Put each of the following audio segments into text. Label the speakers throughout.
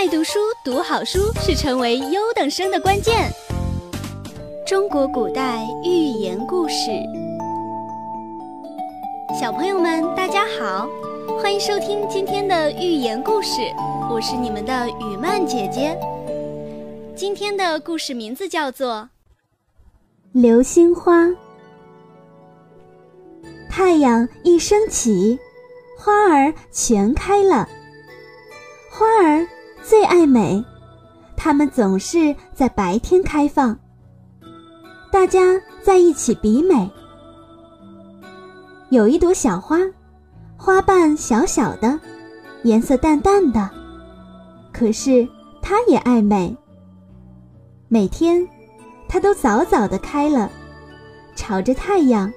Speaker 1: 爱读书、读好书是成为优等生的关键。中国古代寓言故事，小朋友们大家好，欢迎收听今天的寓言故事，我是你们的雨曼姐姐。今天的故事名字叫做《
Speaker 2: 流星花》。太阳一升起，花儿全开了。花儿最爱美，它们总是在白天开放，大家在一起比美。有一朵小花，花瓣小小的，颜色淡淡的，可是它也爱美。每天，它都早早的开了，朝着太阳。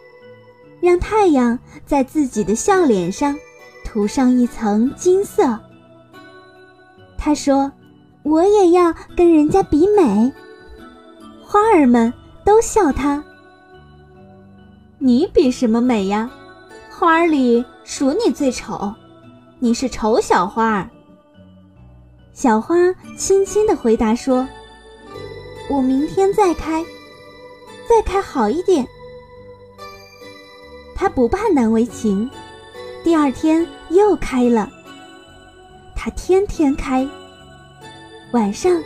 Speaker 2: 让太阳在自己的笑脸上涂上一层金色。他说：“我也要跟人家比美。”花儿们都笑他：“你比什么美呀？花儿里数你最丑，你是丑小花儿。”小花轻轻的回答说：“我明天再开，再开好一点。”他不怕难为情，第二天又开了。他天天开。晚上，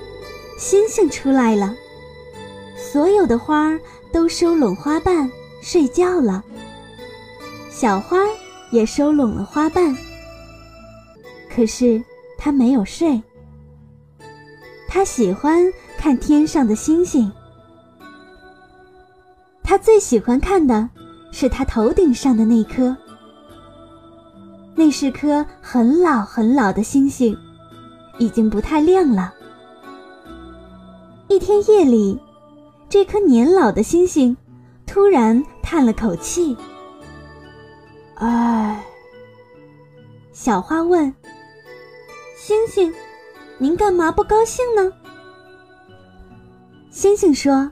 Speaker 2: 星星出来了，所有的花儿都收拢花瓣睡觉了。小花也收拢了花瓣，可是它没有睡。它喜欢看天上的星星，它最喜欢看的。是他头顶上的那颗，那是颗很老很老的星星，已经不太亮了。一天夜里，这颗年老的星星突然叹了口气：“唉。”小花问：“星星，您干嘛不高兴呢？”星星说：“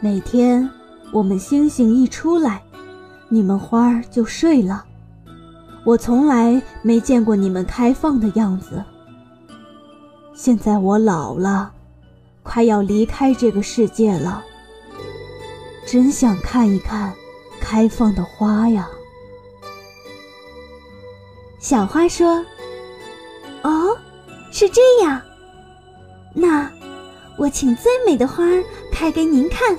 Speaker 2: 每天。”我们星星一出来，你们花儿就睡了。我从来没见过你们开放的样子。现在我老了，快要离开这个世界了。真想看一看开放的花呀。小花说：“哦，是这样。那我请最美的花开给您看。”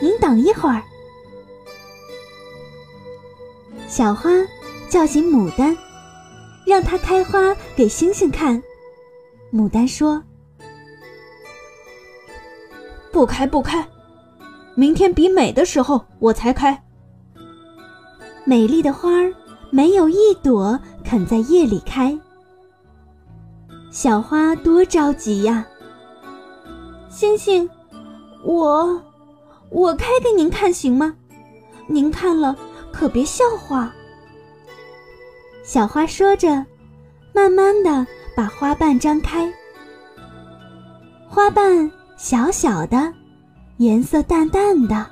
Speaker 2: 您等一会儿。小花叫醒牡丹，让它开花给星星看。牡丹说：“不开，不开，明天比美的时候我才开。”美丽的花儿没有一朵肯在夜里开。小花多着急呀！星星，我。我开给您看行吗？您看了可别笑话。小花说着，慢慢的把花瓣张开。花瓣小小的，颜色淡淡的。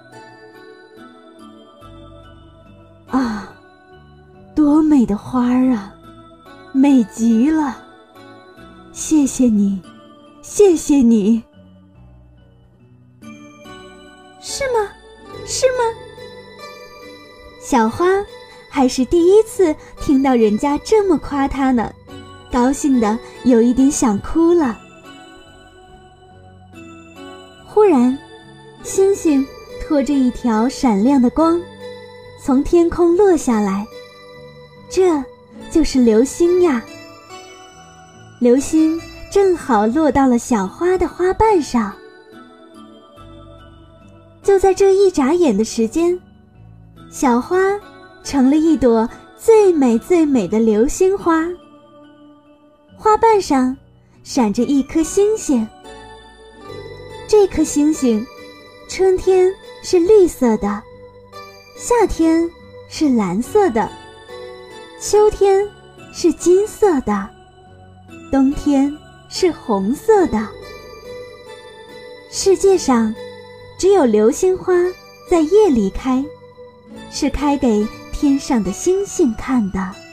Speaker 2: 啊，多美的花儿啊，美极了！谢谢你，谢谢你。是吗？是吗？小花还是第一次听到人家这么夸她呢，高兴的有一点想哭了。忽然，星星拖着一条闪亮的光，从天空落下来，这就是流星呀。流星正好落到了小花的花瓣上。就在这一眨眼的时间，小花成了一朵最美最美的流星花。花瓣上闪着一颗星星。这颗星星，春天是绿色的，夏天是蓝色的，秋天是金色的，冬天是红色的。世界上。只有流星花在夜里开，是开给天上的星星看的。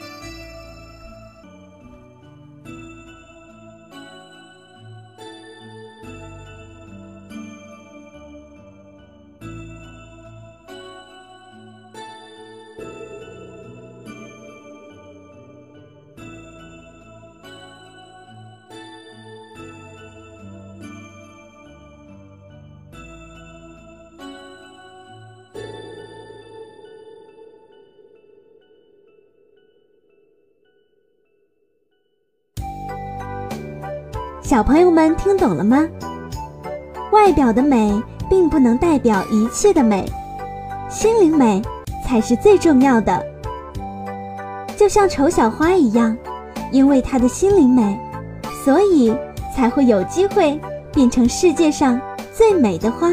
Speaker 2: 小朋友们听懂了吗？外表的美并不能代表一切的美，心灵美才是最重要的。就像丑小花一样，因为她的心灵美，所以才会有机会变成世界上最美的花。